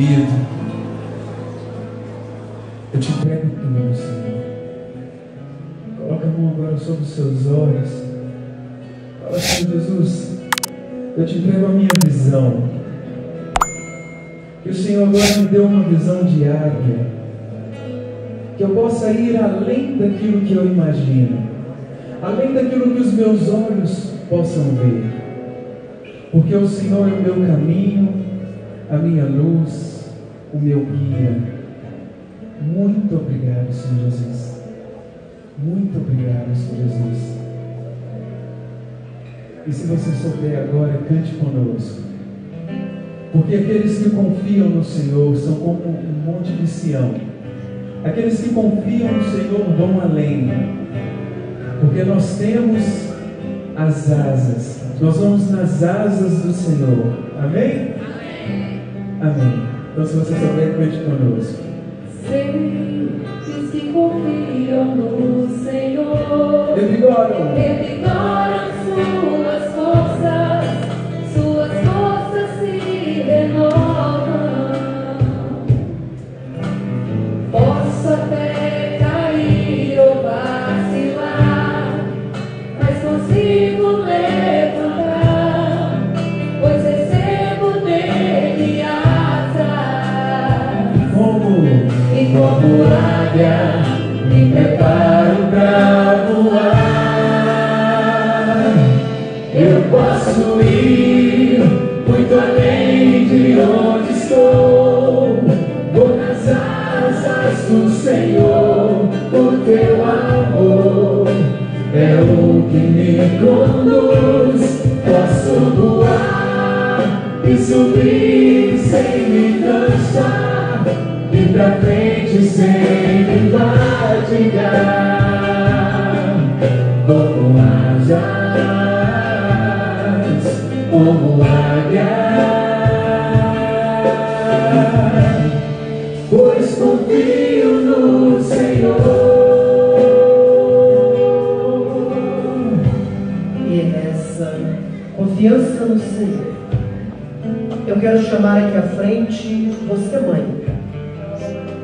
oprimido. Eu te entrego tudo, Senhor. Coloca a mão agora sobre os seus olhos. Fala, Senhor Jesus, eu te entrego a minha visão. Que o Senhor agora me dê uma visão de águia. Que eu possa ir além daquilo que eu imagino. Além daquilo que os meus olhos possam ver. Porque o Senhor é o meu caminho, a minha luz, o meu guia. Muito obrigado, Senhor Jesus. Muito obrigado, Senhor Jesus. E se você souber agora, cante conosco. Porque aqueles que confiam no Senhor são como um monte de Sião. Aqueles que confiam no Senhor vão além. Porque nós temos as asas. Nós vamos nas asas do Senhor. Amém? Amém. Então se você souber, cante conosco. Os que confiam no Senhor Revigoram. revigoram suas conduz. Posso voar e subir sem me cansar. E pra frente sempre chamar aqui à frente você, mãe.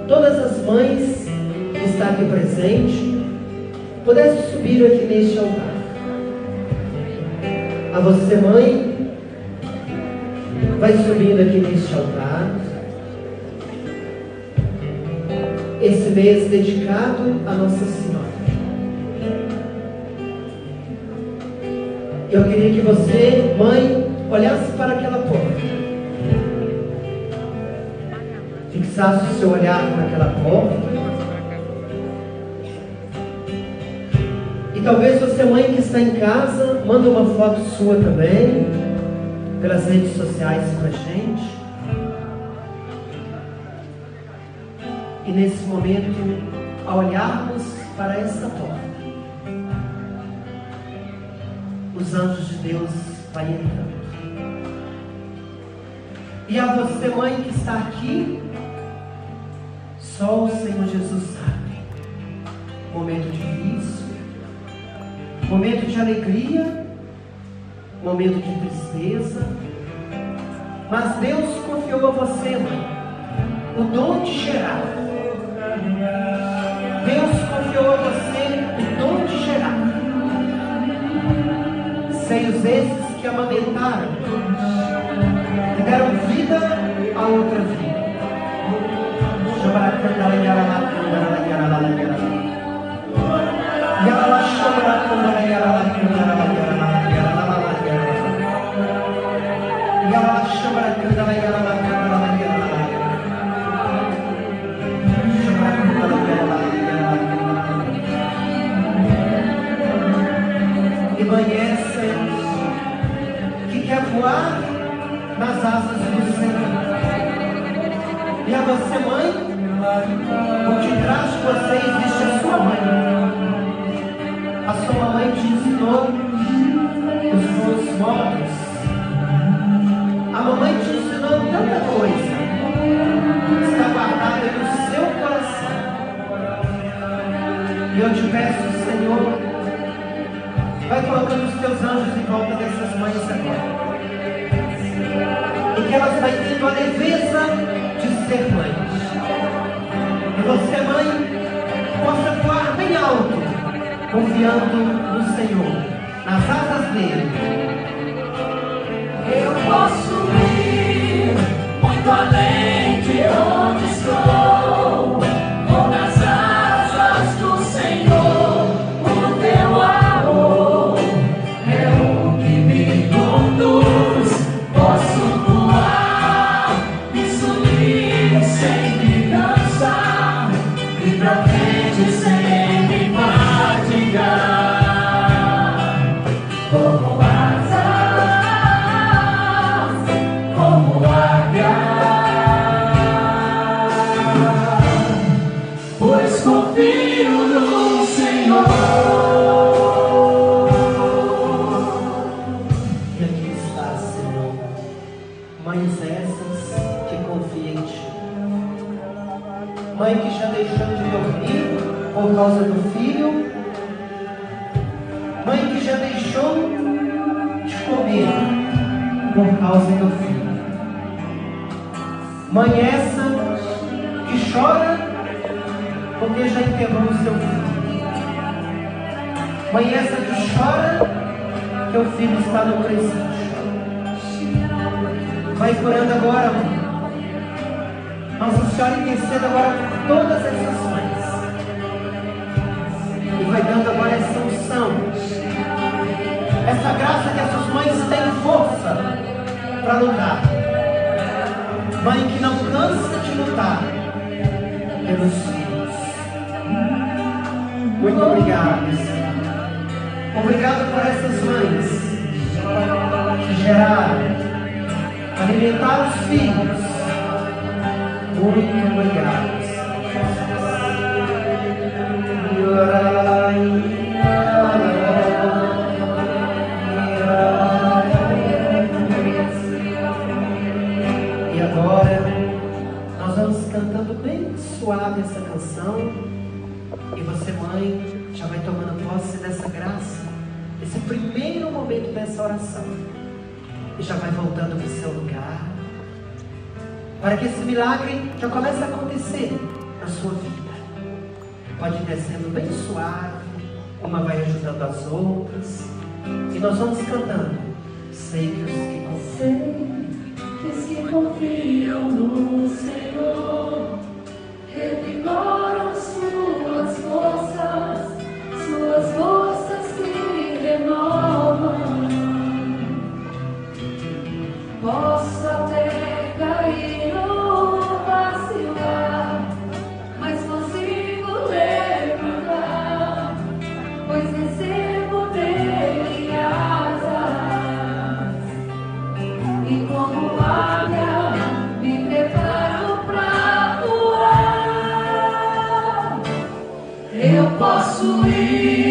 Todas as mães que estão aqui presentes, pudesse subir aqui neste altar. A você, mãe, vai subindo aqui neste altar. Esse mês dedicado a Nossa Senhora. Eu queria que você, mãe, Fixasse o seu olhar naquela porta. E talvez você, mãe que está em casa, manda uma foto sua também, pelas redes sociais para gente. E nesse momento, ao olharmos para essa porta, os anjos de Deus vai entrando. E a você, mãe que está aqui, só o Senhor Jesus sabe. Momento difícil, momento de alegria, momento de tristeza. Mas Deus confiou a você, o dom de gerar. Deus confiou a você o dom de gerar seios esses que amamentaram, que deram vida a outra vida. Nas asas do Senhor. E a você, mãe, você existe a sua mãe. A sua mãe te ensinou os bons modos. A mamãe te ensinou tanta coisa. Está guardada no seu coração. E eu te peço, Senhor, vai colocando os teus anjos em volta dessas mães agora. elas vai tendo a leveza de ser mães. Você, mãe, possa voar bem alto, confiando no Senhor, nas asas dele. Eu posso ir muito além Mãe essa que chora porque já enterrou o seu filho. Mãe essa que chora que o filho está no presídio. Vai curando agora, mãe. Nossa Senhora interceda agora por todas essas mães. E vai dando agora essa unção. Essa graça que essas mães têm força para lutar. Mãe que não cansa de lutar pelos filhos. Muito obrigado, Senhor. Obrigado por essas mães que geraram, alimentaram os filhos. Muito obrigado. E suave essa canção. E você, mãe, já vai tomando posse dessa graça, esse primeiro momento dessa oração. E já vai voltando para o seu lugar. Para que esse milagre já comece a acontecer na sua vida. Pode ir descendo bem suave, uma vai ajudando as outras. E nós vamos cantando. Sei que os que confiam. Sei que os que confiam no Senhor revigoram suas see.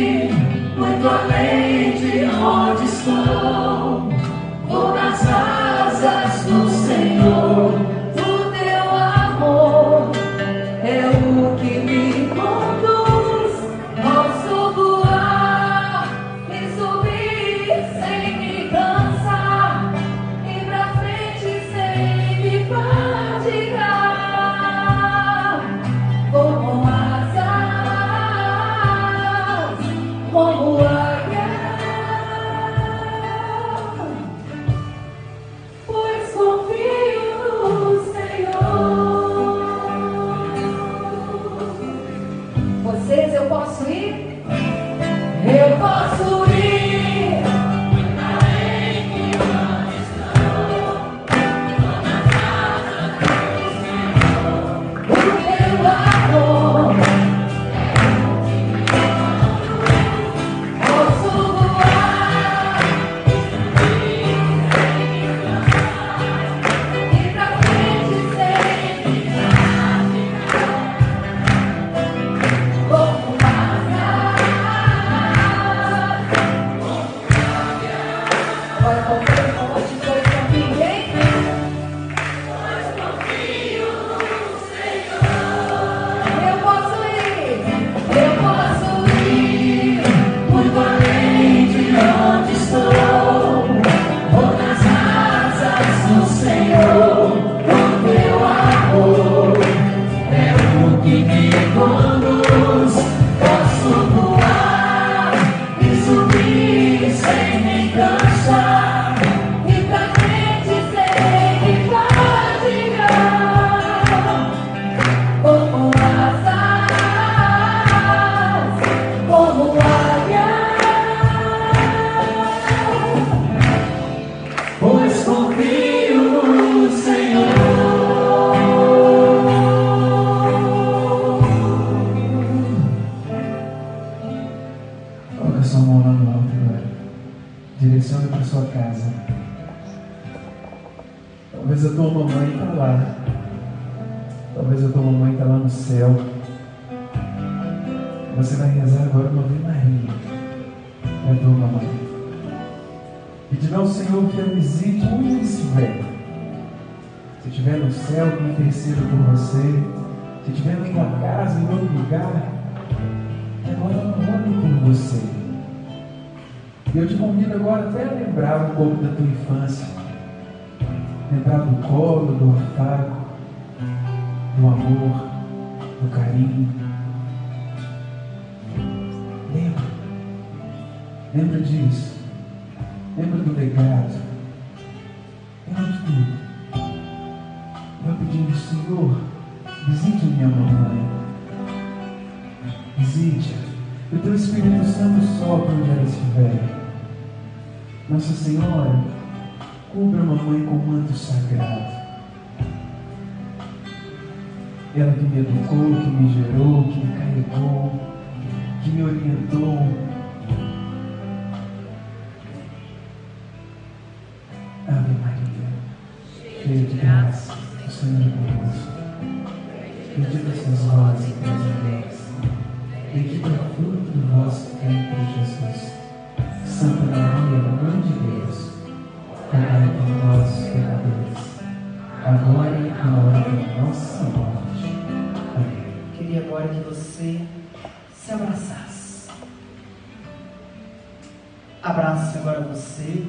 Abrace agora você.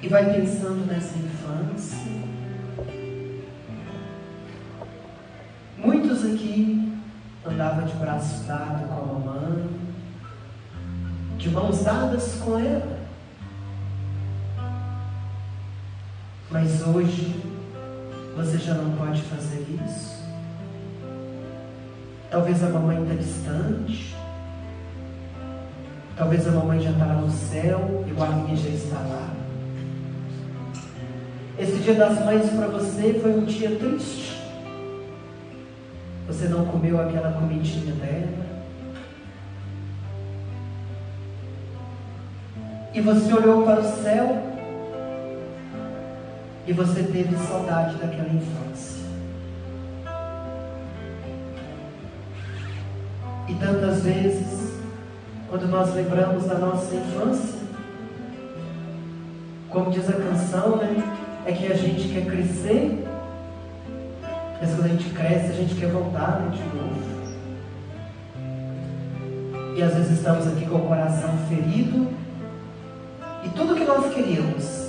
E vai pensando nessa infância. Muitos aqui andavam de braço dado com a mamãe, de mãos dadas com ela. Mas hoje você já não pode fazer isso. Talvez a mamãe está distante. Talvez a mamãe já está lá no céu e o Arminha já está lá. Esse dia das mães para você foi um dia triste. Você não comeu aquela comidinha dela. E você olhou para o céu e você teve saudade daquela infância. E tantas vezes, quando nós lembramos da nossa infância, como diz a canção, né? É que a gente quer crescer, mas quando a gente cresce, a gente quer voltar né, de novo. E às vezes estamos aqui com o coração ferido, e tudo que nós queríamos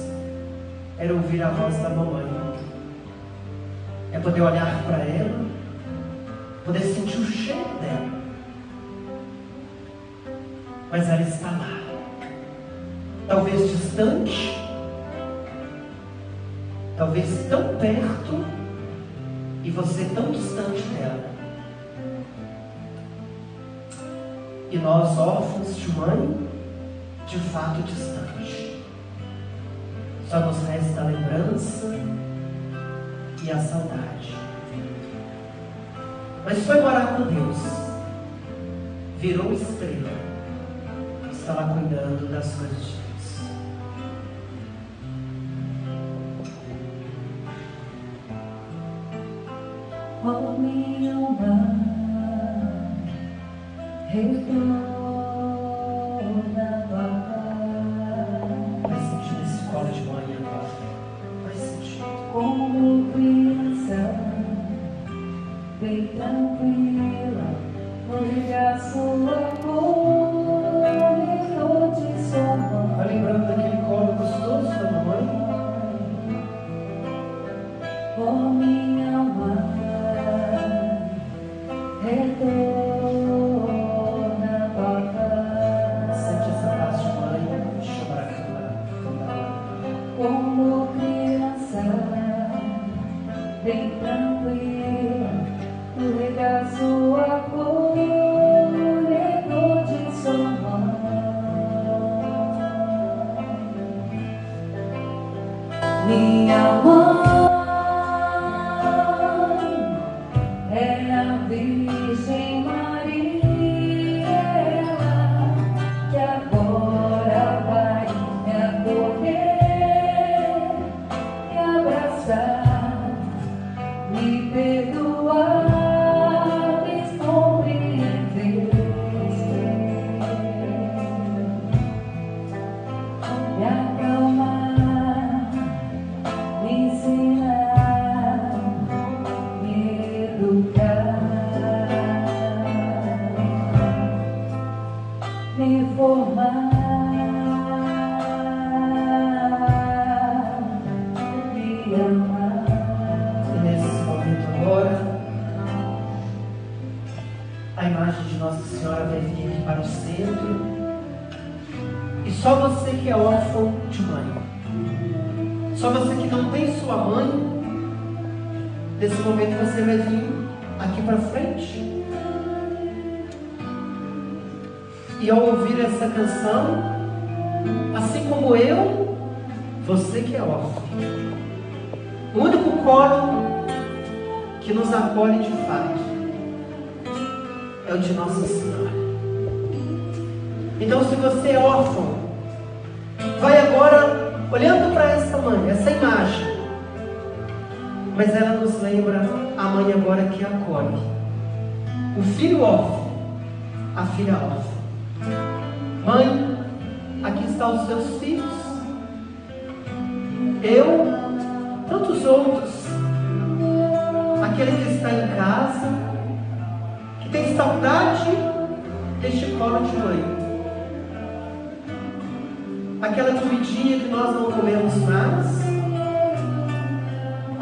era ouvir a voz da mamãe. É poder olhar para ela, poder sentir o cheiro dela. Mas ela está lá. Talvez distante, talvez tão perto, e você tão distante dela. E nós, órfãos de mãe, de fato distante. Só nos resta a lembrança e a saudade. Mas foi morar com Deus, virou estrela, está lá cuidando das coisas de Deus. Ó minha alma, retorna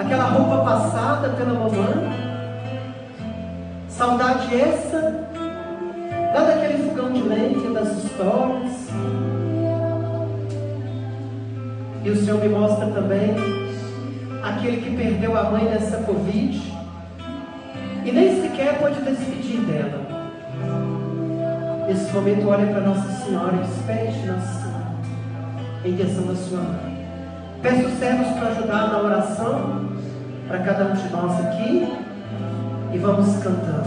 aquela roupa passada pela mamãe, saudade essa, lá daquele fogão de lenha das histórias. E o Senhor me mostra também aquele que perdeu a mãe nessa Covid e nem sequer pode despedir dela. Nesse momento, olha para Nossa Senhora e espere Pede, Nossa Senhora, em direção à sua mãe. Peço servos para ajudar na oração para cada um de nós aqui e vamos cantando.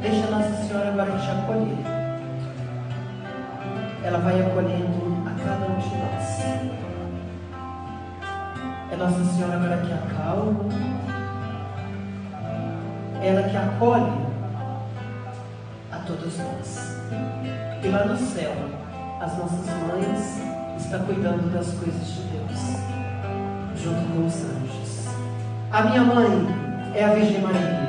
Deixa Nossa Senhora agora te acolher. Ela vai acolhendo a cada um de nós. É Nossa Senhora agora que acalma. Ela que acolhe a todos nós. E lá no céu, as nossas mães estão cuidando das coisas de Deus, junto com os anjos. A minha mãe é a Virgem Maria.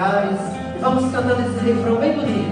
E vamos cantando esse refrão bem bonito.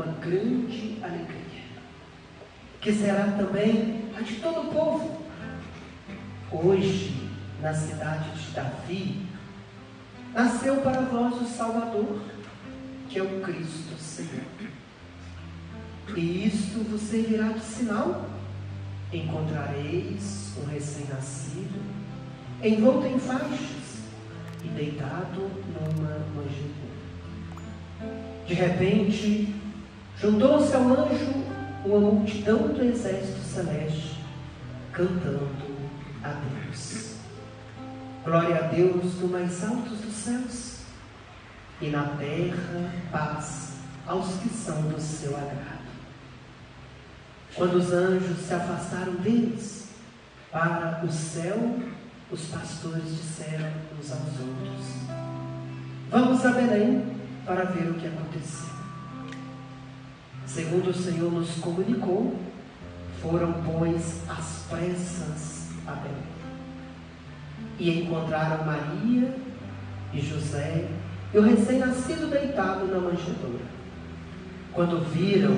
Uma grande alegria, que será também a de todo o povo. Hoje, na cidade de Davi, nasceu para vós o Salvador, que é o Cristo Senhor. E isto vos servirá de sinal: encontrareis um recém-nascido, envolto em faixas e deitado numa manjedoura. De repente, juntou-se ao anjo uma multidão do exército celeste, cantando a Deus. Glória a Deus no mais altos dos céus, e na terra paz aos que são do seu agrado. Quando os anjos se afastaram deles para o céu, os pastores disseram uns aos outros: Vamos a Belém para ver o que aconteceu. Segundo o Senhor nos comunicou, foram, pois, às pressas a Belém. E encontraram Maria e José e o recém-nascido deitado na manjedoura. Quando viram,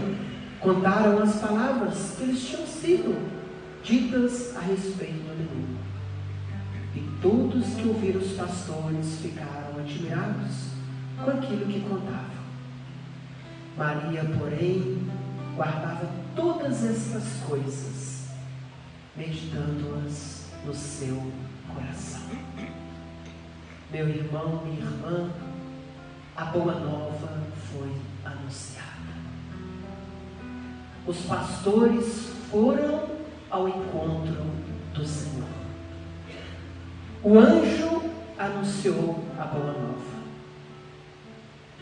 contaram as palavras que lhes tinham sido ditas a respeito do menino. E todos que ouviram os pastores ficaram admirados com aquilo que contavam. Maria, porém, guardava todas estas coisas, meditando-as no seu coração. Meu irmão, minha irmã, a boa nova foi anunciada. Os pastores foram ao encontro do Senhor. O anjo anunciou a boa nova.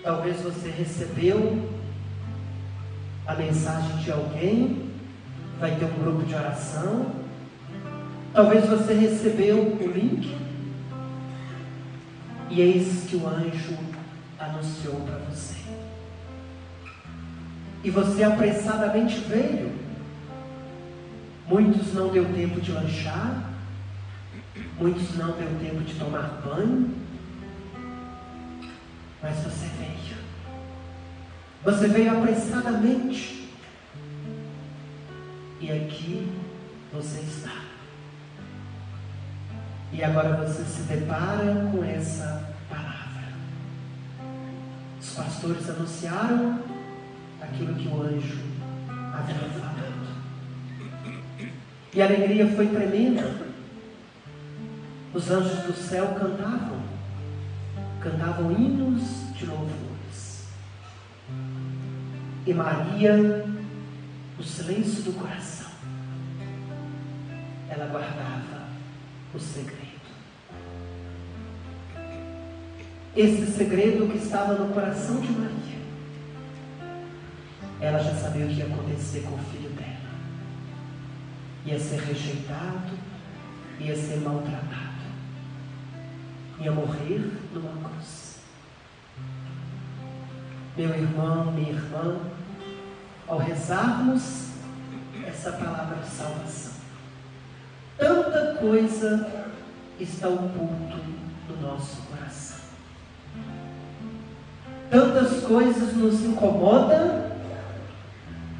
Talvez você recebeu a mensagem de alguém, vai ter um grupo de oração. Talvez você recebeu o link. E eis que o anjo anunciou para você. E você apressadamente veio. Muitos não deu tempo de lanchar, muitos não deu tempo de tomar banho, mas você veio. Você veio apressadamente E aqui você está. E agora você se depara com essa palavra. Os pastores anunciaram aquilo que o anjo havia falado. E a alegria foi tremenda. Os anjos do céu cantavam, cantavam hinos de louvores. E Maria, no silêncio do coração, ela guardava o segredo. Esse segredo que estava no coração de Maria, ela já sabia o que ia acontecer com o filho dela. Ia ser rejeitado, ia ser maltratado, ia morrer numa cruz. Meu irmão, minha irmã, ao rezarmos essa palavra de salvação, tanta coisa está oculto no nosso coração. Tantas coisas nos incomodam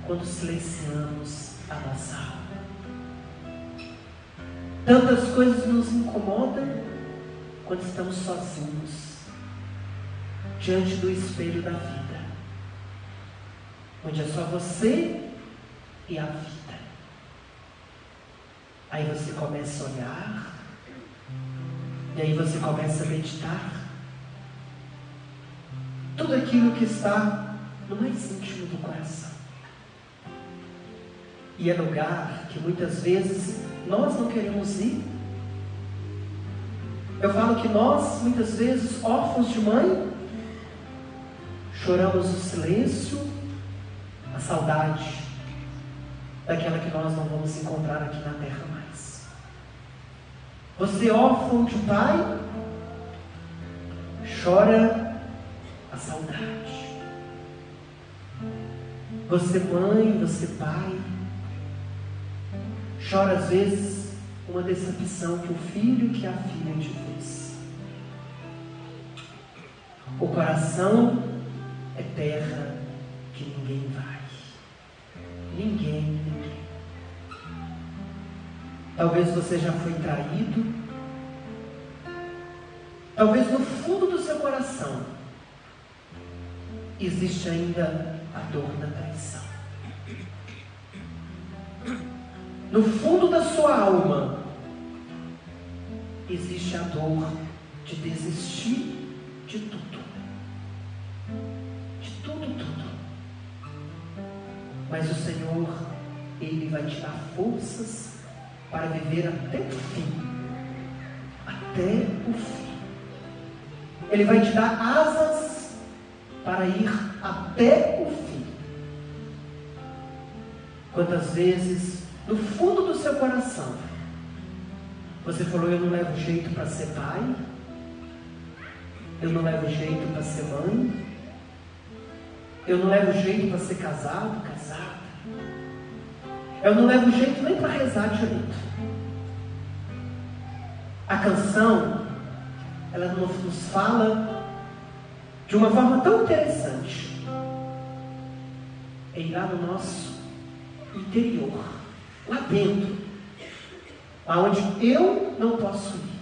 quando silenciamos a nossa alma. Tantas coisas nos incomodam quando estamos sozinhos diante do espelho da vida, onde é só você e a vida. Aí você começa a olhar, e aí você começa a meditar tudo aquilo que está no mais íntimo do coração. E é lugar que muitas vezes nós não queremos ir. Eu falo que nós, muitas vezes, órfãos de mãe, choramos o silêncio, a saudade daquela que nós não vamos encontrar aqui na terra mais. Você, órfão de pai, chora a saudade. Você, mãe, você, pai, chora às vezes uma decepção que o filho que a filha te fez. O coração é terra que ninguém vai. Ninguém, ninguém. Talvez você já foi traído. Talvez no fundo do seu coração existe ainda a dor da traição. No fundo da sua alma existe a dor de desistir de tudo. Mas o Senhor, Ele vai te dar forças para viver até o fim. Até o fim. Ele vai te dar asas para ir até o fim. Quantas vezes, no fundo do seu coração, você falou: Eu não levo jeito para ser pai, eu não levo jeito para ser mãe, eu não levo jeito para ser casado, casada, eu não levo jeito nem para rezar direito. A canção, ela nos fala de uma forma tão interessante. É ir lá no nosso interior, lá dentro, aonde eu não posso ir.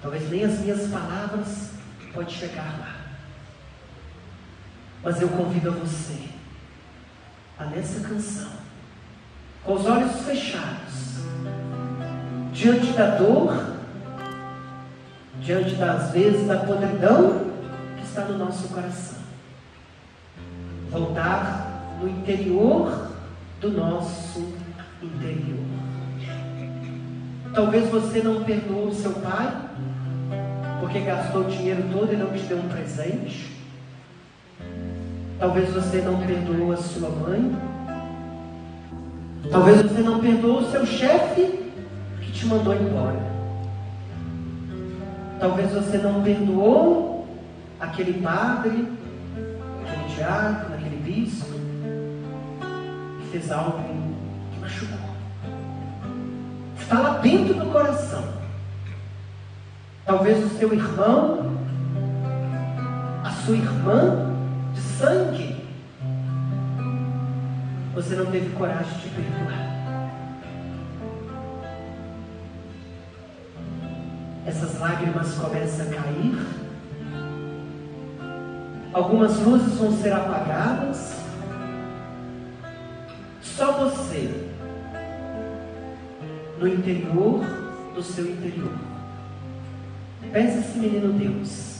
Talvez nem as minhas palavras podem chegar lá. Mas eu convido a você a nessa canção, com os olhos fechados, diante da dor, diante das vezes da podridão que está no nosso coração, voltar no interior do nosso interior. Talvez você não perdoou o seu pai, porque gastou o dinheiro todo e não te deu um presente. Talvez você não perdoou a sua mãe. Talvez você não perdoou o seu chefe que te mandou embora. Talvez você não perdoou aquele padre, aquele diácono, aquele bispo que fez algo que machucou. Está lá dentro do coração. Talvez o seu irmão, a sua irmã sangue, você não teve coragem de perdoar. Essas lágrimas começam a cair. Algumas luzes vão ser apagadas. Só você, no interior do seu interior. Peça esse menino Deus.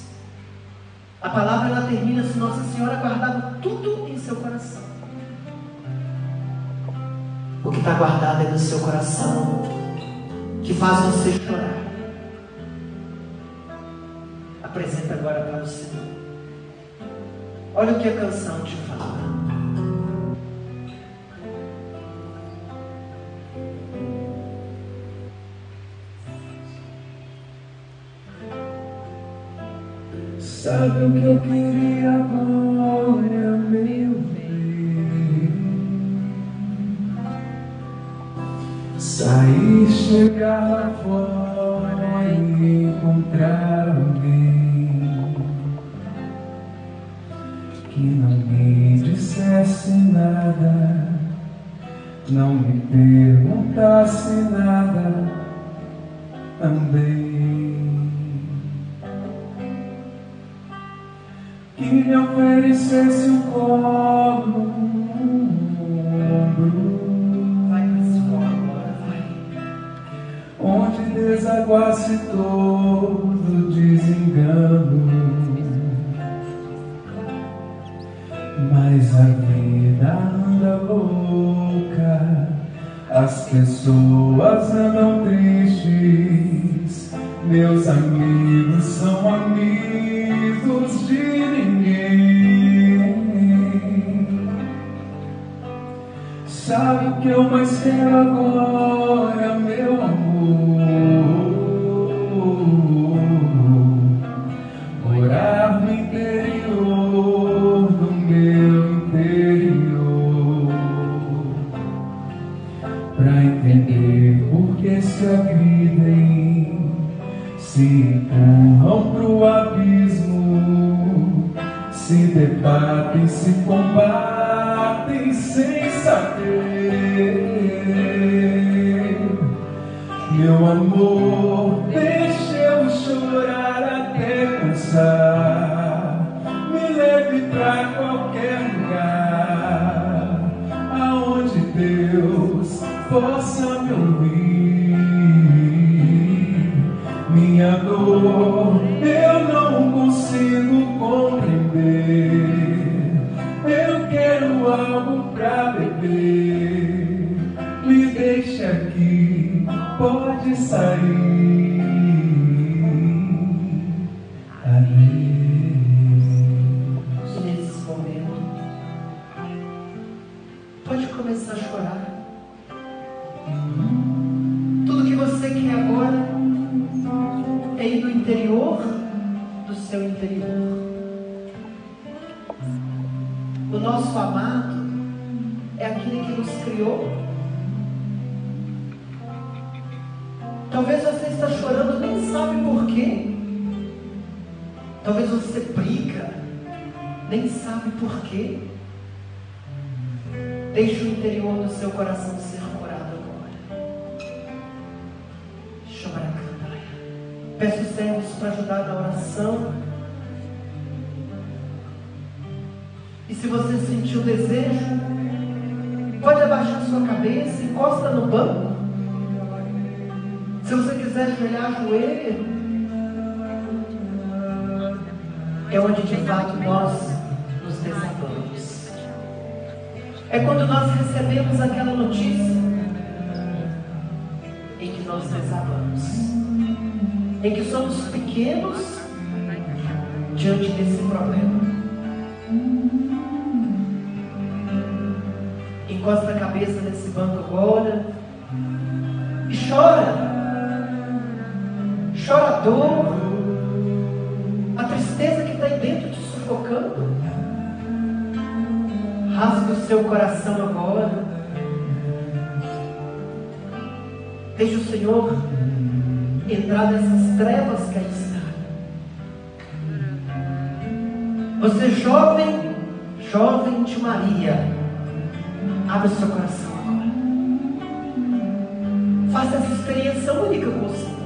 A palavra ela termina se Nossa Senhora guardava tudo em seu coração. O que está guardado é no seu coração, que faz você chorar. Apresenta agora para o Senhor. Olha o que a canção te fala. Sabe o que eu queria agora, meu bem? Sair, chegar lá fora e encontrar Deus possa me ouvir. Ajudar na oração. E se você sentir o desejo, pode abaixar sua cabeça, encosta no banco. Se você quiser ajoelhar, ajoelha. É onde de fato nós nos desabamos. É quando nós recebemos aquela notícia em que nós desabamos. Em que somos pequenos diante desse problema. Encosta a cabeça nesse banco agora e chora. Chora a dor, a tristeza que está aí dentro te sufocando. Rasga o seu coração agora. Deixe o Senhor entrar nessas trevas que aí Você jovem, jovem de Maria, abre seu coração agora. Faça essa experiência única com o Senhor.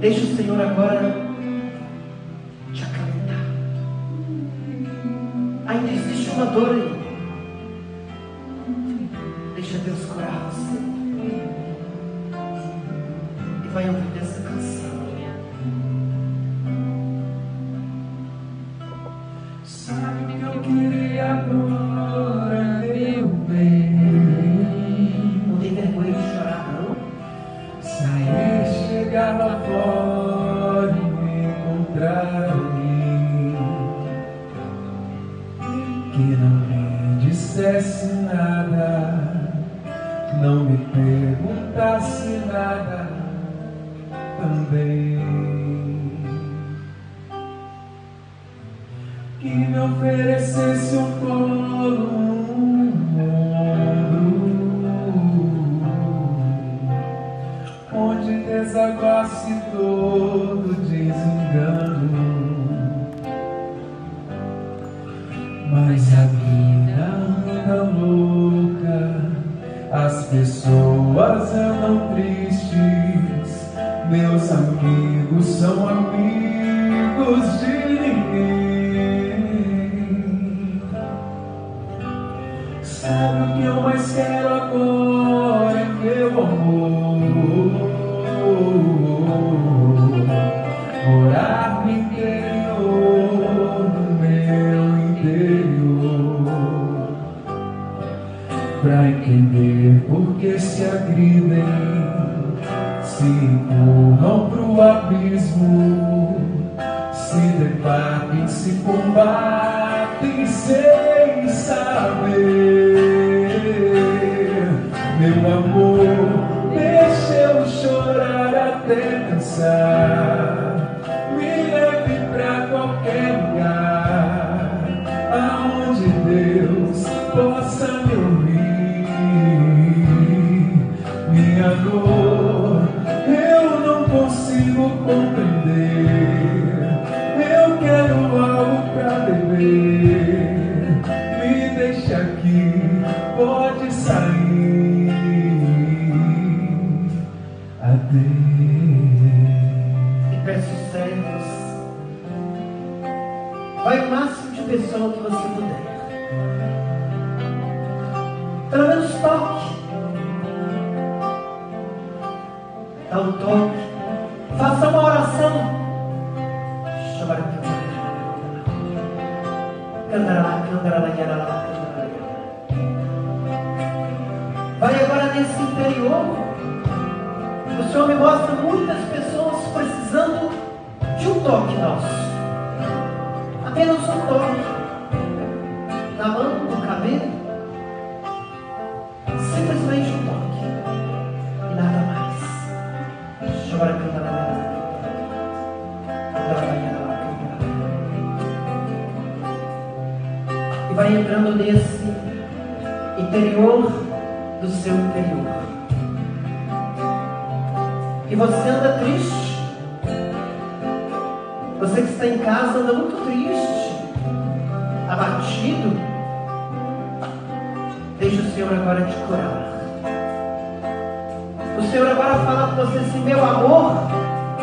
Deixa o Senhor agora te acalentar. Ainda existe uma dor aí. Deixa Deus curar você. E vai ouvir Deus. Vai agora nesse interior. O Senhor me mostra muitas pessoas precisando de um toque você anda triste. Você que está em casa anda muito triste, abatido. Deixa o Senhor agora te curar. O Senhor agora fala com você assim, meu amor,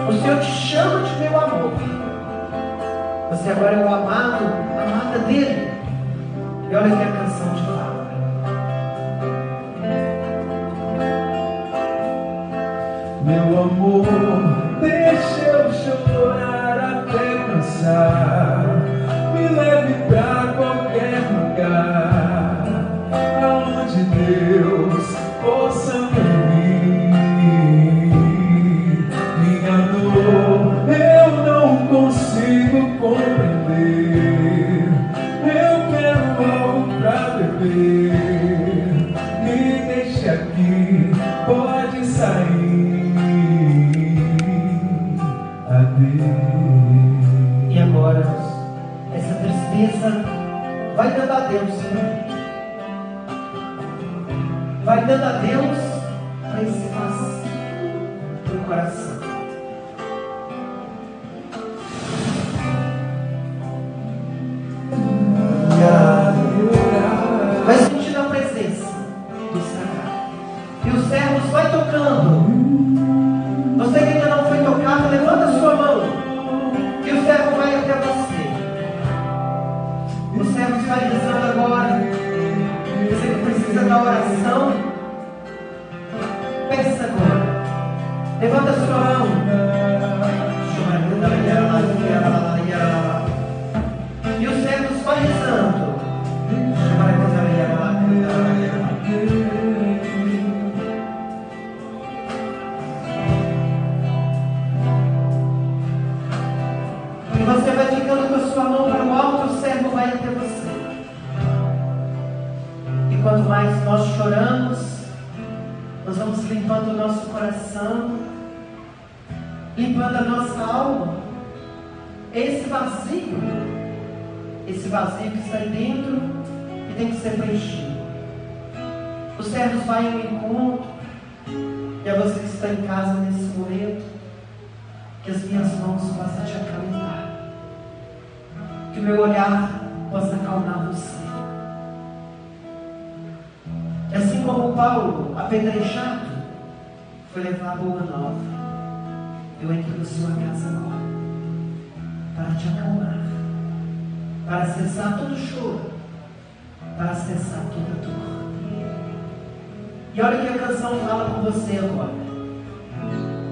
o Senhor te chama de meu amor. Você agora é o amado, amada dele. E olha que é limpando a nossa alma. Esse vazio, esse vazio que está aí dentro e tem que ser preenchido. Os servos vai ao encontro, e a você que está em casa nesse momento, que as minhas mãos possam te acalmar, que o meu olhar possa acalmar você. E assim como Paulo, apedrejado, foi levar a boa nova, eu entro na sua casa agora para te acalmar, para cessar todo choro, para cessar toda dor. E olha o que a canção fala com você agora.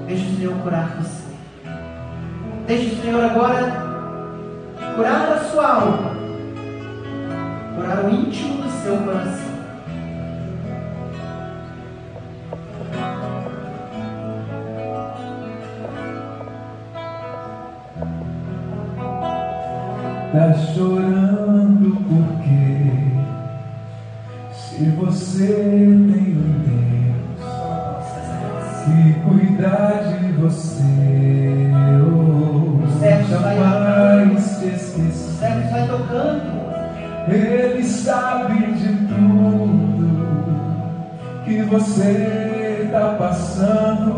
Deixa o Senhor curar você. Deixa o Senhor agora curar a sua alma, curar o íntimo do seu coração. Tá chorando porque se você tem um Deus que cuidar de você, oh, jamais te esquecer. servo vai tocando. Ele sabe de tudo que você está passando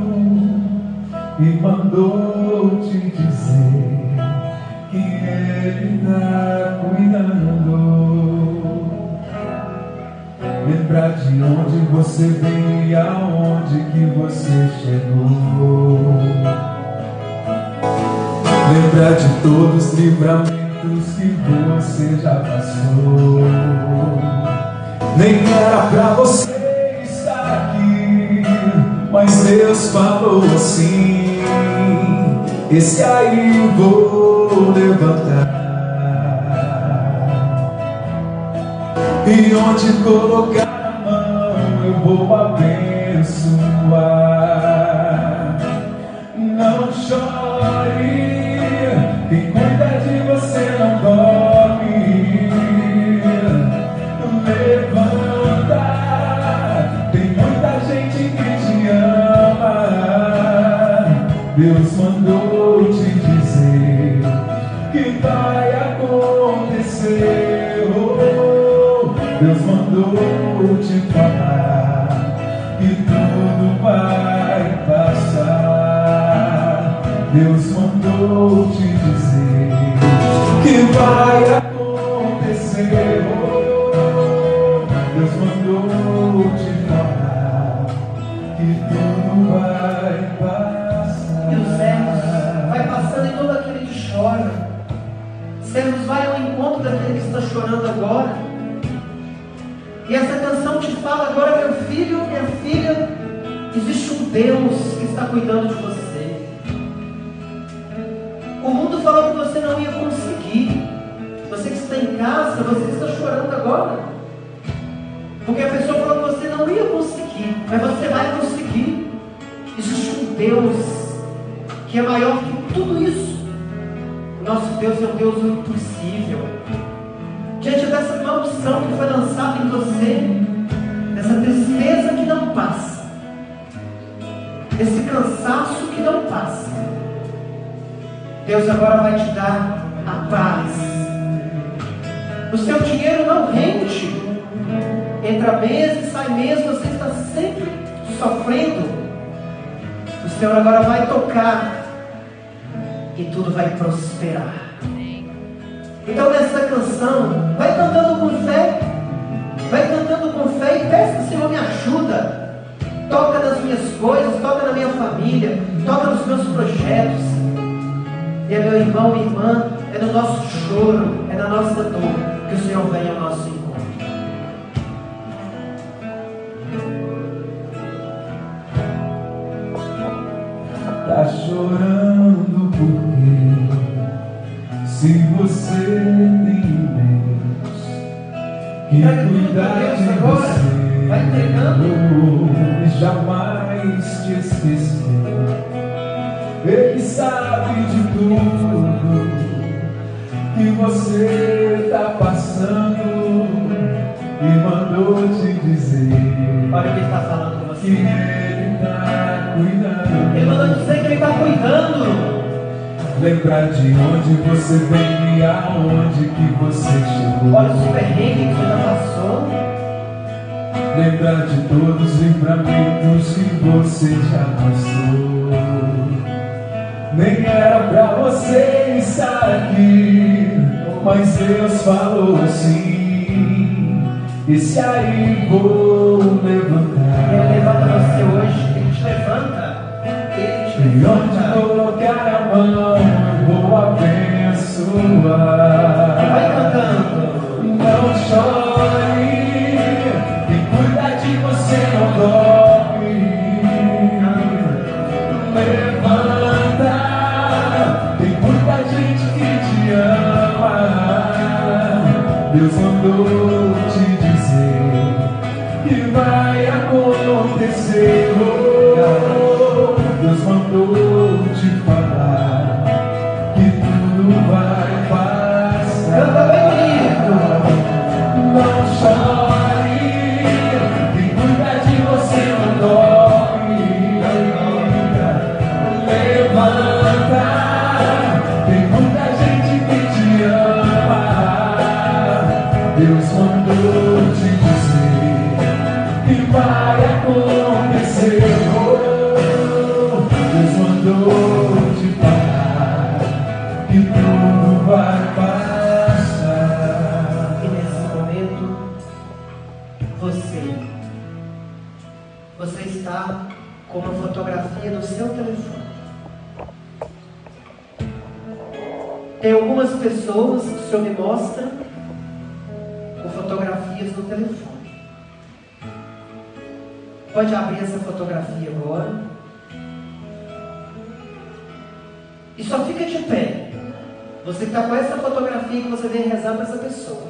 e mandou ele está cuidando. Lembrar de onde você veio e aonde que você chegou. Lembrar de todos os livramentos que você já passou. Nem era pra você estar aqui, mas Deus falou assim: Esse aí eu vou levantar. E onde colocar a mão eu vou abençoar. Cuidando de tocar e tudo vai prosperar. Então nessa canção, vai cantando com fé, vai cantando com fé e peça, Senhor, me ajuda. Toca nas minhas coisas, toca na minha família, toca nos meus projetos. E é meu irmão, minha irmã, Ele sabe de tudo que você tá passando e mandou te dizer Olha o que ele está falando com que você. ele tá cuidando. Ele mandou dizer que ele está cuidando. Lembrar de onde você vem e aonde que você chegou. Olha os perrengues que você já passou. Lembrar de todos os livramentos que você já passou. Nem era pra você estar aqui, mas Deus falou assim. Esse aí vou Ele levantar. levanta você hoje. Ele te levanta. Ele te E onde levanta. colocar a mão, eu vou abençoar. Deus Senhor me mostra com fotografias no telefone. Pode abrir essa fotografia agora. E só fica de pé. Você está com essa fotografia que você vem rezar para essa pessoa.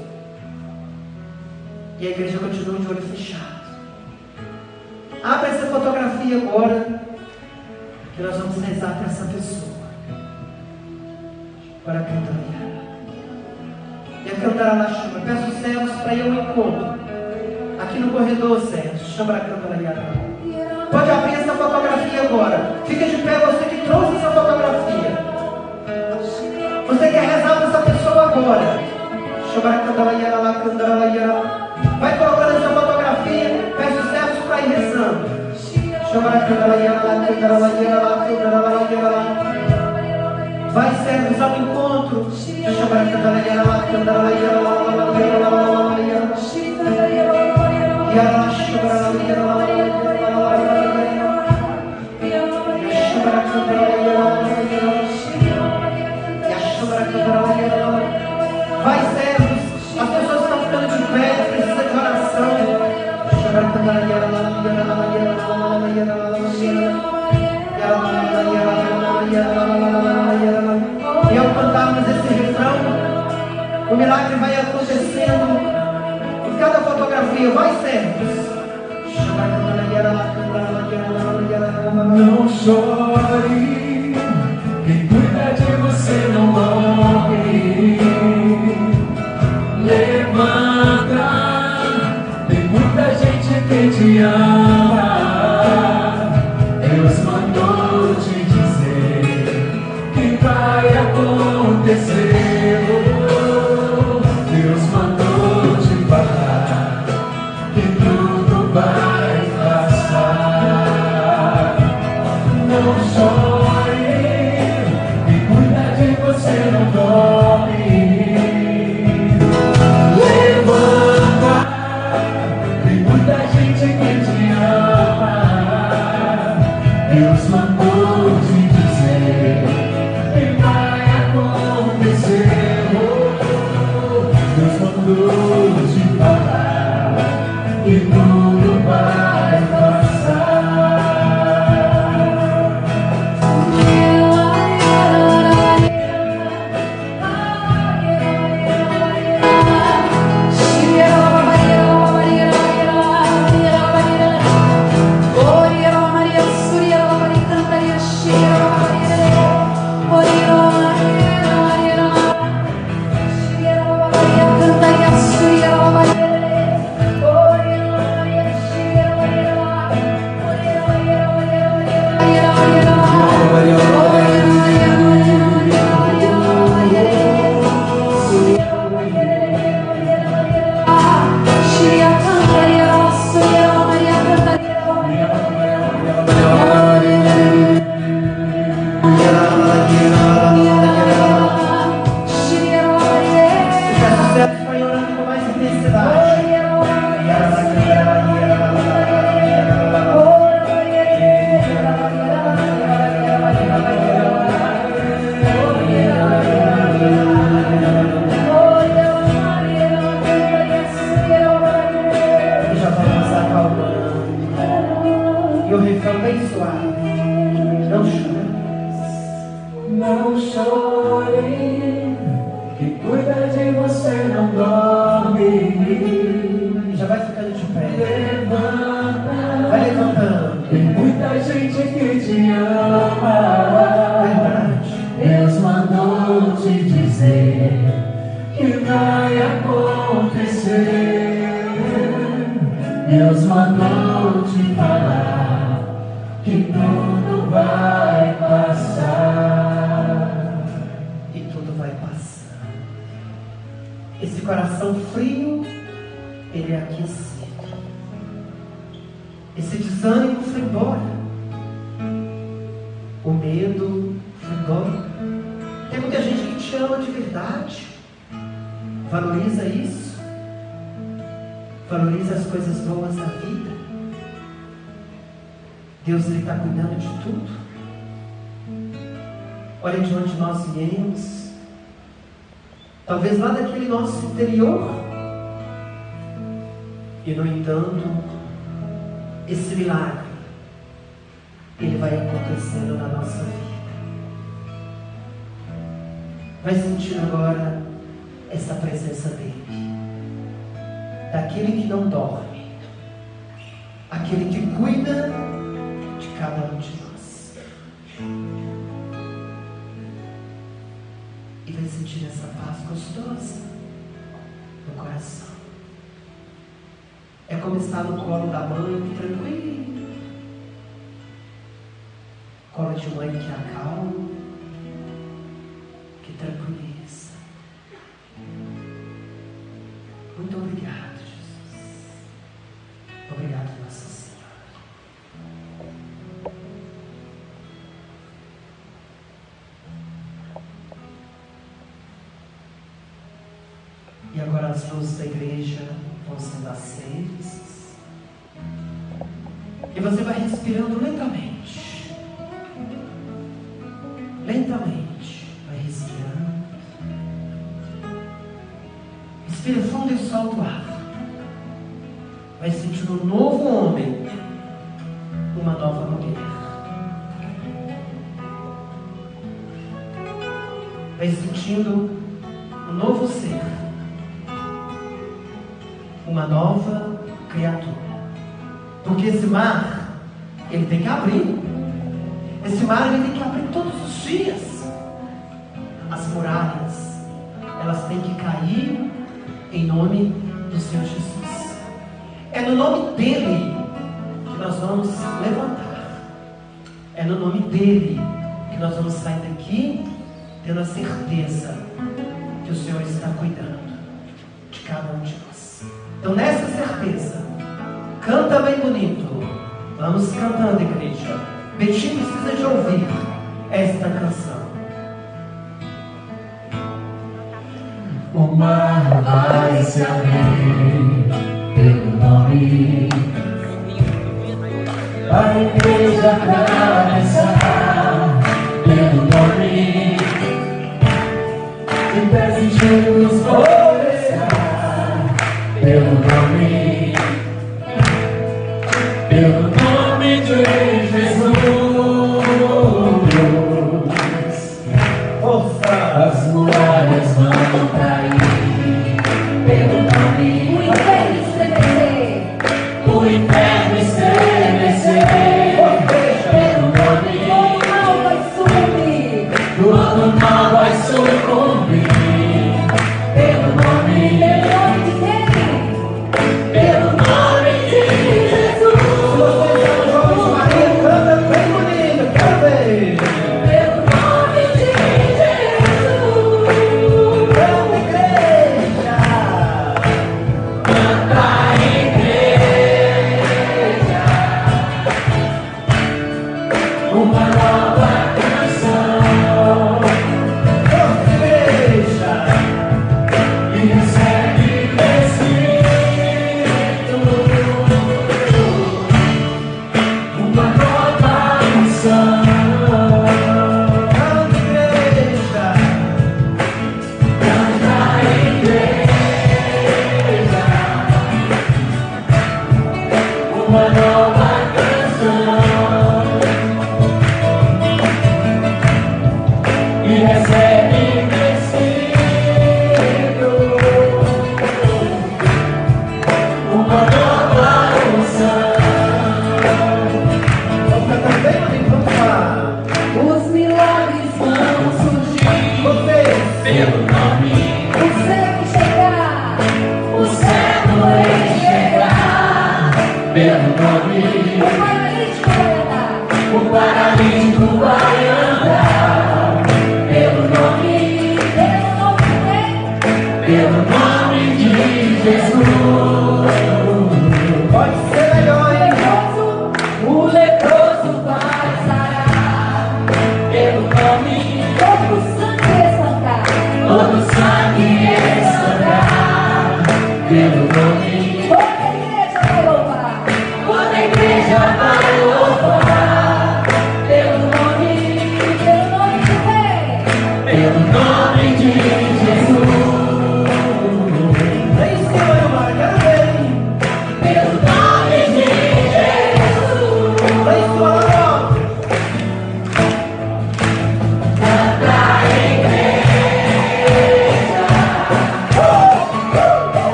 E a igreja continua de olho fechado. Abre essa fotografia agora. Que nós vamos rezar para essa pessoa. Para cantar. A cantar lá chama. Peço servos para ir ao encontro. Aqui no corredor, servos. Chama a cantar Pode abrir essa fotografia agora. Fica de pé você que trouxe essa fotografia. Você quer rezar para essa pessoa agora? Shabarakandalaiara lá, kandalaiara lá. Vai colocando essa fotografia, peço servos para ir rezando. Lá, kandalaiara lá, kandalaiara lá. Servos ao encontro. Shabarakandalaiara lá, kandalaiara lá, kandalaiara lá, kandalaiara lá. Yara lá, shabarakandalaiara lá, kandalaiara lá, kandalaiara lá. Shabarakandalaiara lá, kandalaiara lá. E a chama Vai, servos, as pessoas estão ficando de pé, precisa de oração. E ao cantarmos esse refrão, o milagre vai acontecendo em cada fotografia. Vai, servos. Não chore, Colo de mãe que acalma, que tranquiliza. Muito obrigado, Jesus. Obrigado, Nossa Senhora. E agora as luzes da igreja vão sendo aceitas. mar, ele tem que abrir. Esse mar ele tem 하나님께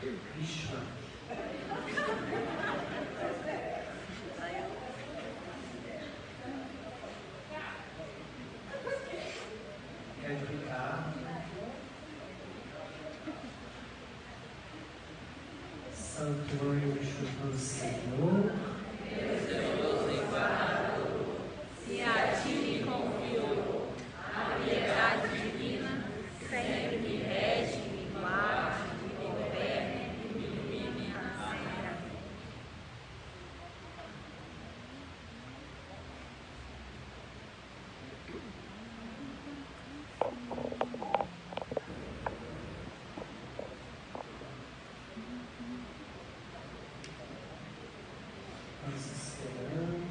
Quer ficar? Santo anjo do Senhor. Se a ti me confiou a piedade divina, sempre me rege, me guarde, me governe, me ilumine a sempre. Nós esperamos.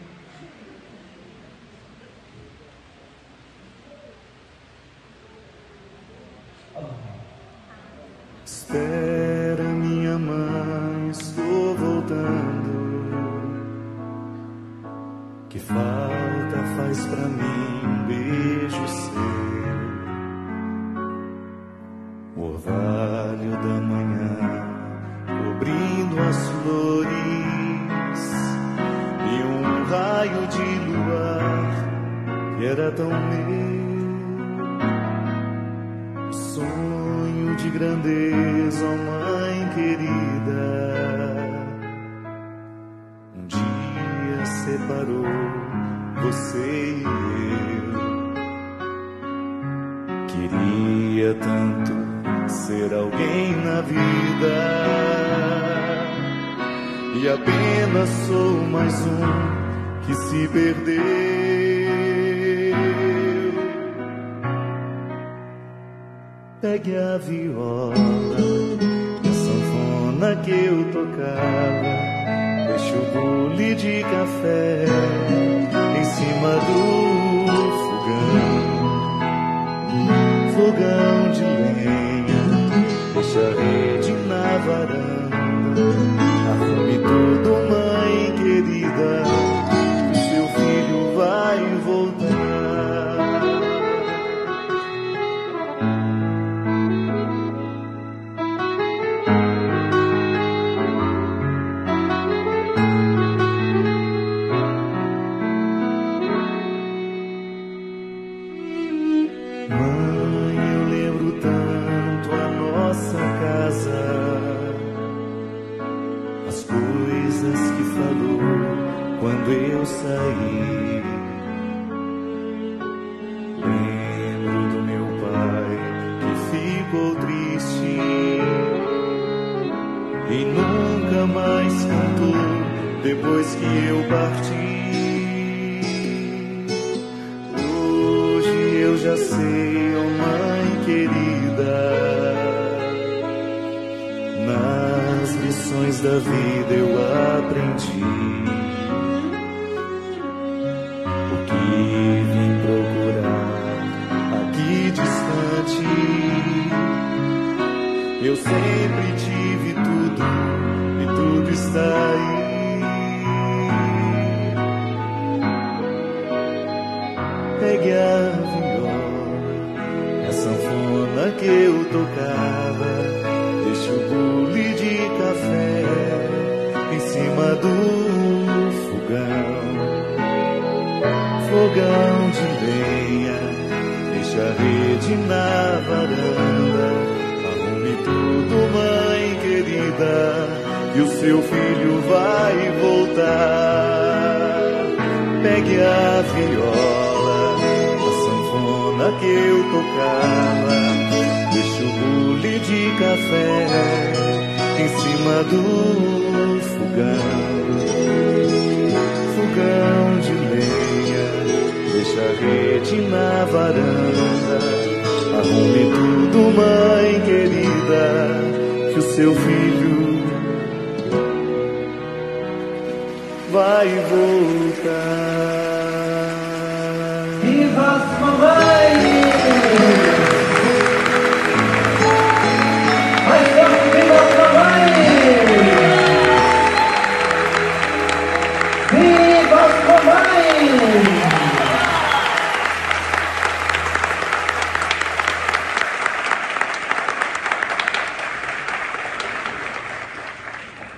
Espera, minha mãe, estou voltando. Que falta faz pra mim um beijo seu? O orvalho da manhã cobrindo as flores e um raio de luar que era tão meu. Você e eu. Queria tanto ser alguém na vida. E apenas sou mais um que se perdeu. Pegue a viola, a sanfona que eu tocava. De café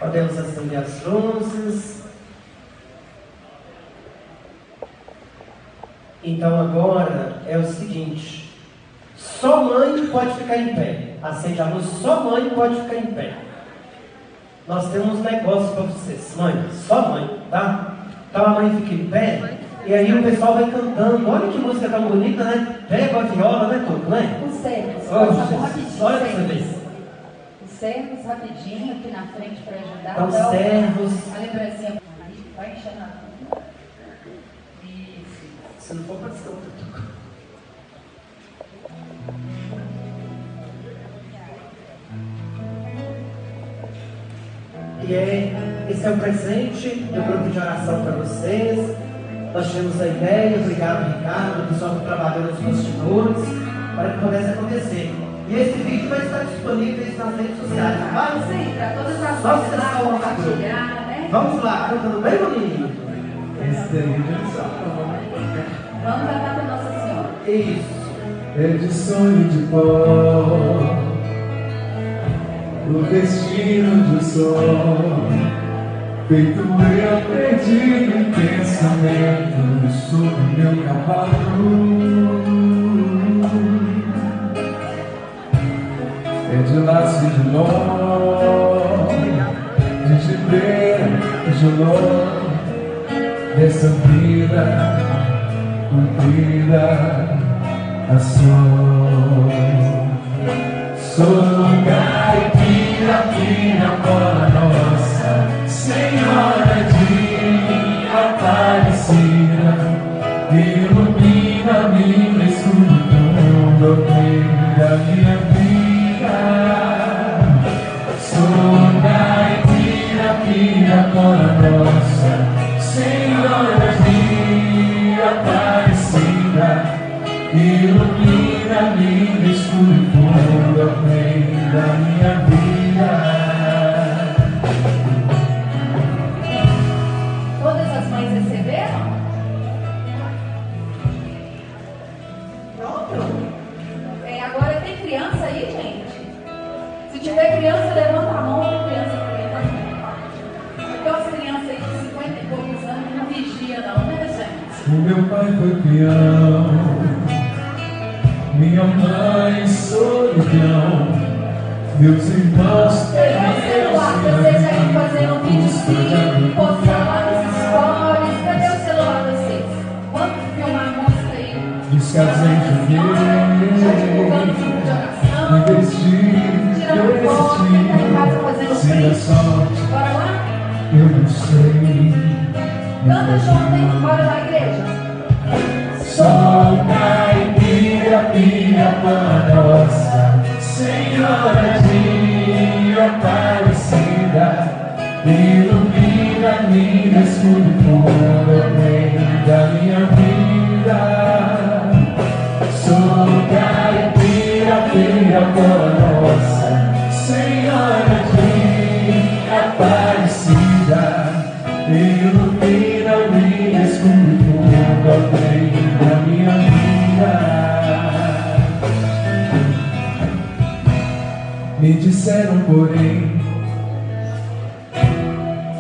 Podemos acender as luzes. Então agora é o seguinte: só mãe pode ficar em pé. Acende a luz, só mãe pode ficar em pé. Nós temos um negócio para vocês, mãe, só mãe, tá? Então a mãe fica em pé e aí o pessoal vai cantando. Olha que música tão bonita, né? Pega a viola, né, Tudo, né? Servos, Olha, olha pra você servos. ver. Os servos rapidinho aqui na frente para ajudar. Então, Dá o- servos. A lembrancinha vai enchendo a Isso. Se não for para ser outro. E é, esse é o presente do grupo de oração para vocês. Nós tivemos a ideia, obrigado Ricardo, o pessoal que trabalhou nos bastidores, para que pudesse acontecer. E esse vídeo vai estar disponível nas redes sociais, tá? Vamos sim, para todas as Vamos pessoas o compartilhar, né? Vamos lá, cantando bem bonito. Esse daí já sabe. Vamos cantar para Nossa Senhora. Isso. É de sonho de pó, o destino de sol, feito eu perdido em pensamento sobre meu cavalo. De laço de nó, de gibeira, de ló, dessa vida cumprida a sol. Sou caipira, filha bola nossa, Senhora de Aparecida, ilumina-me no escuro do da minha vida. Bola nossa, Senhora de Aparecida, ilumina-me no escuro fundo, amém da minha vida. O meu pai foi peão, minha mãe solidão, meus irmãos Pegar o celular, vocês aí fazendo um videozinho, postar lá nos stories. Cadê o celular vocês? Vamos filmar a música aí. Descasei de Já divulgando grupo de oração. investir, tá casa fazendo se sorte Bora lá? eu não sei. Canta junto, hein? Bora lá, caipira, filha para nossa Senhora de Aparecida Ilumina-me no escuro fundo amém da minha vida disseram, porém,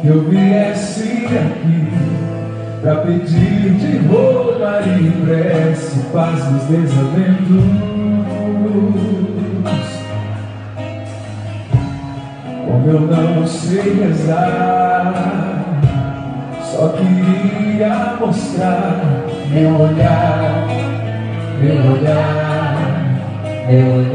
que eu viesse aqui pra pedir de roubar e prece paz nos desaventos. Como eu não sei rezar, só queria mostrar meu olhar, meu olhar, meu olhar.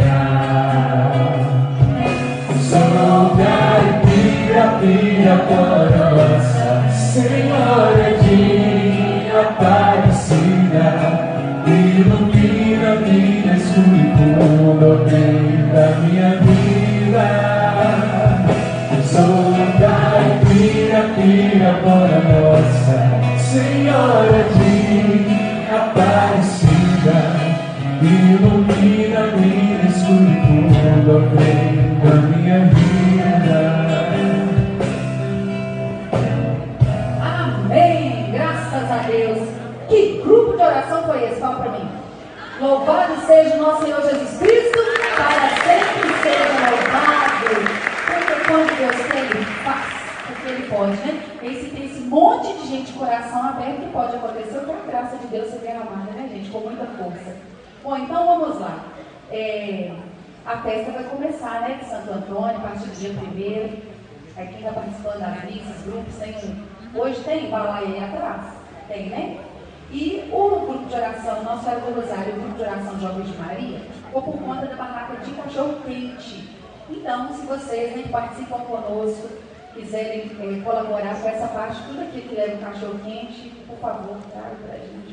Bom, então vamos lá. É, a festa vai começar, né? De Santo Antônio, a partir do dia 1 Aí quem está participando da missa, os grupos, tem um. Hoje tem balaia aí atrás? Tem, né? E o grupo de oração, Nossa Senhora do Rosário, o grupo de oração Jovens de Maria, ficou por conta da barraca de cachorro quente. Então, se vocês né, participam conosco, quiserem eh, colaborar com essa parte, tudo aqui que leva o cachorro quente, por favor, traga pra gente, porque não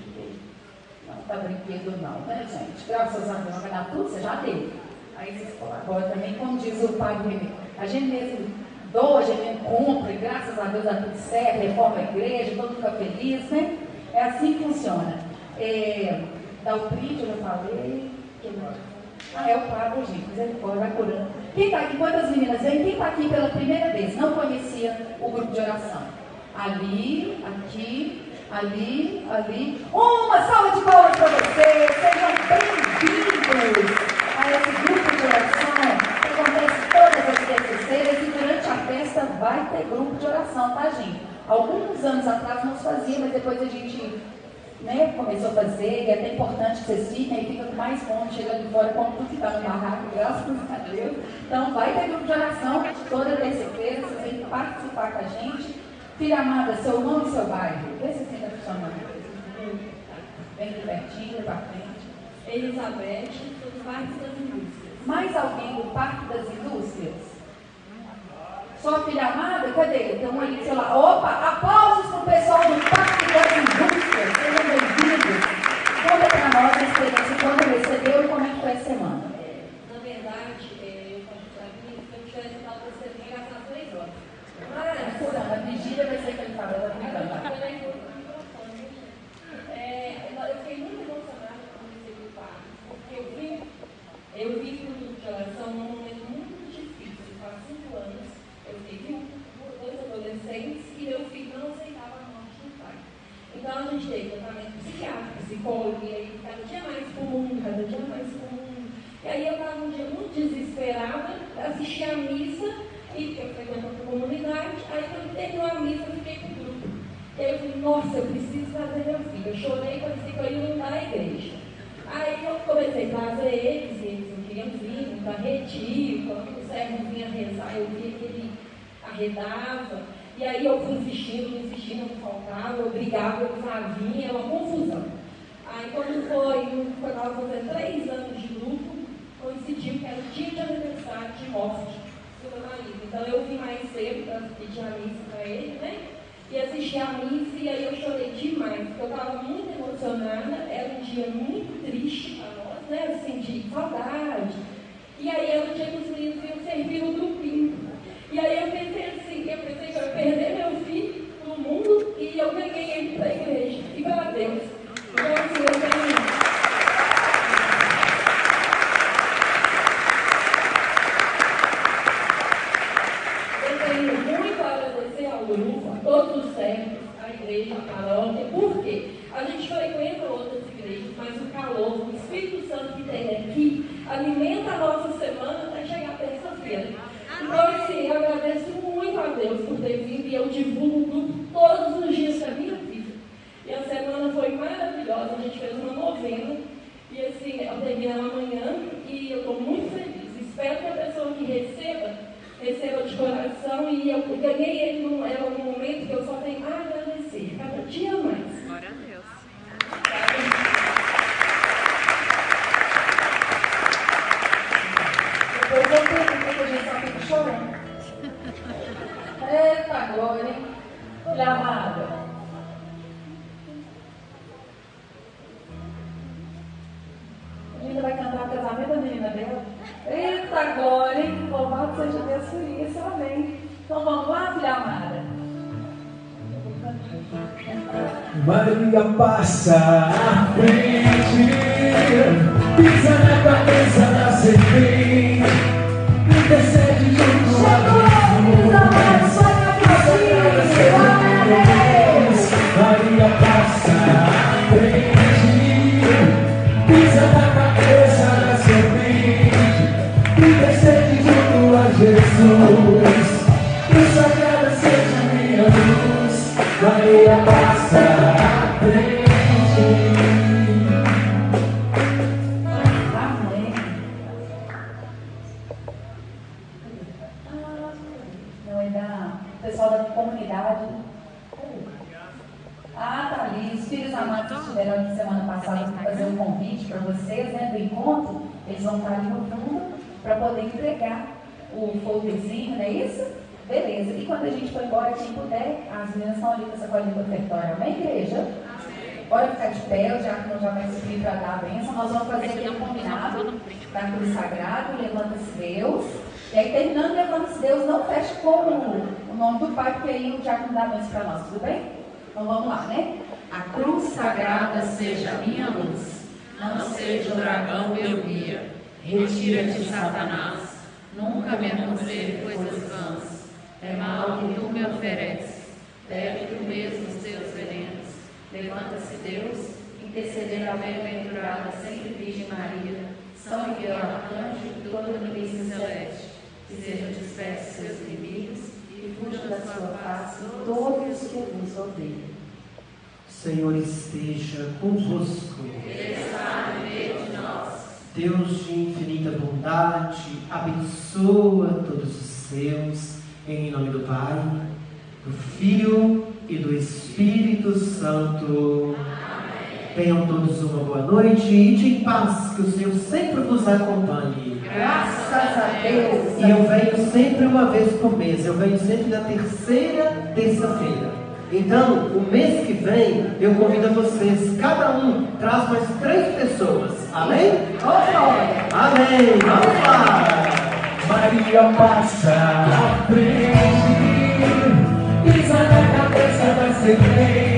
está brinquedo não, né, gente? Graças a Deus, dar tudo, você já deu. Aí vocês colaboram também, como diz o padre Renê. A gente mesmo doa, a gente mesmo compra, e graças a Deus dá tudo certo, reforma a igreja, todo mundo fica feliz, né? É assim que funciona. É, dá o print, eu já falei. Ah, é o Pablo, gente, misericórdia, vai curando. Quem está aqui, quantas meninas vêm? Quem está aqui pela primeira vez, não conhecia o grupo de oração? Ali, aqui, ali, ali. Uma salva de palmas para vocês, sejam bem-vindos a esse grupo de oração que acontece todas as terças-feiras e durante a festa vai ter grupo de oração, tá, gente? Alguns anos atrás nós fazíamos, mas depois a gente né, começou a fazer, e é até importante que vocês fiquem, aí fica com mais fome, chegando fora, como tu ficar no barraco, graças a Deus. Então, vai ter grupo de oração toda terça-feira, vocês vêm participar com a gente. Filha amada, seu nome e seu bairro, vê se senta funcionando. Vem aqui pertinho, para frente. Elizabeth, do Parque das Indústrias. Mais alguém do Parque das Indústrias? Sua filha amada, cadê? Tem um aí, sei lá. Opa, aplausos para o pessoal do Parque das Indústrias. Sejam bem-vindos. Conta para nós a experiência quando recebeu e como é que foi a semana. Na verdade, é, eu sabia que eu tivesse dado você ligar às três horas. Mas, Furando, a vigília vai ser que ele fala, ela tá brincando. É, eu fiquei muito emocionada quando recebi o parque, porque eu vi, eu vi que o grupo de oração num momento muito difícil, faz cinco anos, eu fiquei com dois adolescentes e meu filho não aceitava a morte do pai. Então a gente teve tratamento psiquiátrico, psicólogo, e aí cada dia mais comum, cada dia mais comum. E aí eu estava um dia muito desesperada, assisti a missa, e eu frequento outra comunidade, aí quando terminou a missa eu fiquei com o grupo. E aí eu falei, nossa, eu preciso trazer meu filho. Eu chorei, parecia que eu ia inundar a igreja. Aí eu comecei a trazer eles, e eles não queriam vir, não retiro. Quando o servo vinha eu via que ele arredava. E aí eu fui insistindo, insistindo, não faltava, eu brigava, vinham, era uma confusão. Aí quando foi, quando eu estava fazendo três anos de grupo, coincidiu que era o dia de aniversário de morte do meu marido. Então eu vim mais cedo para pedir a missa para ele, né? E assisti a missa e aí eu chorei demais, porque eu estava muito emocionada, era um dia muito triste para nós, né? Eu senti saudade. E aí o dia que os meninos iam servir o grupinho. E aí eu pensei assim, eu pensei que eu ia perder meu filho no mundo e eu ganhei ele para a igreja. E para Deus. Então assim, eu. Passa Ah, tá ali. Os filhos amados que estiveram aqui semana passada para fazer um convite para vocês, né, do encontro, eles vão estar ali no fundo para poder entregar o folderzinho, não é isso? Beleza. E quando a gente for embora, quem puder, as meninas estão ali com essa colinha do ofertório. Amém, igreja? Bora ficar de pé, o diácono já vai subir para dar a bênção. Nós vamos fazer aqui um combinado da cruz sagrado, levanta-se Deus. E aí, terminando levanta-se Deus, não feche com o, nome do Pai, porque aí o diácono dá a bênção para nós, tudo bem? Então vamos lá, né? A cruz sagrada seja minha luz, não seja o dragão meu guia. Retira-te, Satanás. Nunca me aconselhe coisas vãs. É mal que tu me ofereces. Bebe tu mesmo os teus venenos. Levanta-se Deus, intercedendo a bem-aventurada sempre Virgem Maria, São Miguel Arcanjo e toda a milícia celeste. Que sejam dispersos seus inimigos e fujam da sua face todos os que vos odeiam. Senhor esteja convosco. Ele está no meio de nós. Deus de infinita bondade, abençoa todos os seus, em nome do Pai, do Filho e do Espírito Santo. Tenham todos uma boa noite e de paz, que o Senhor sempre vos acompanhe. Graças a Deus. E eu venho sempre uma vez por mês, eu venho sempre na terceira terça-feira. Então, o mês que vem, eu convido a vocês, cada um traz mais três pessoas. Amém? Amém. Vamos lá. Maria passa à frente, pisa na cabeça da serpente.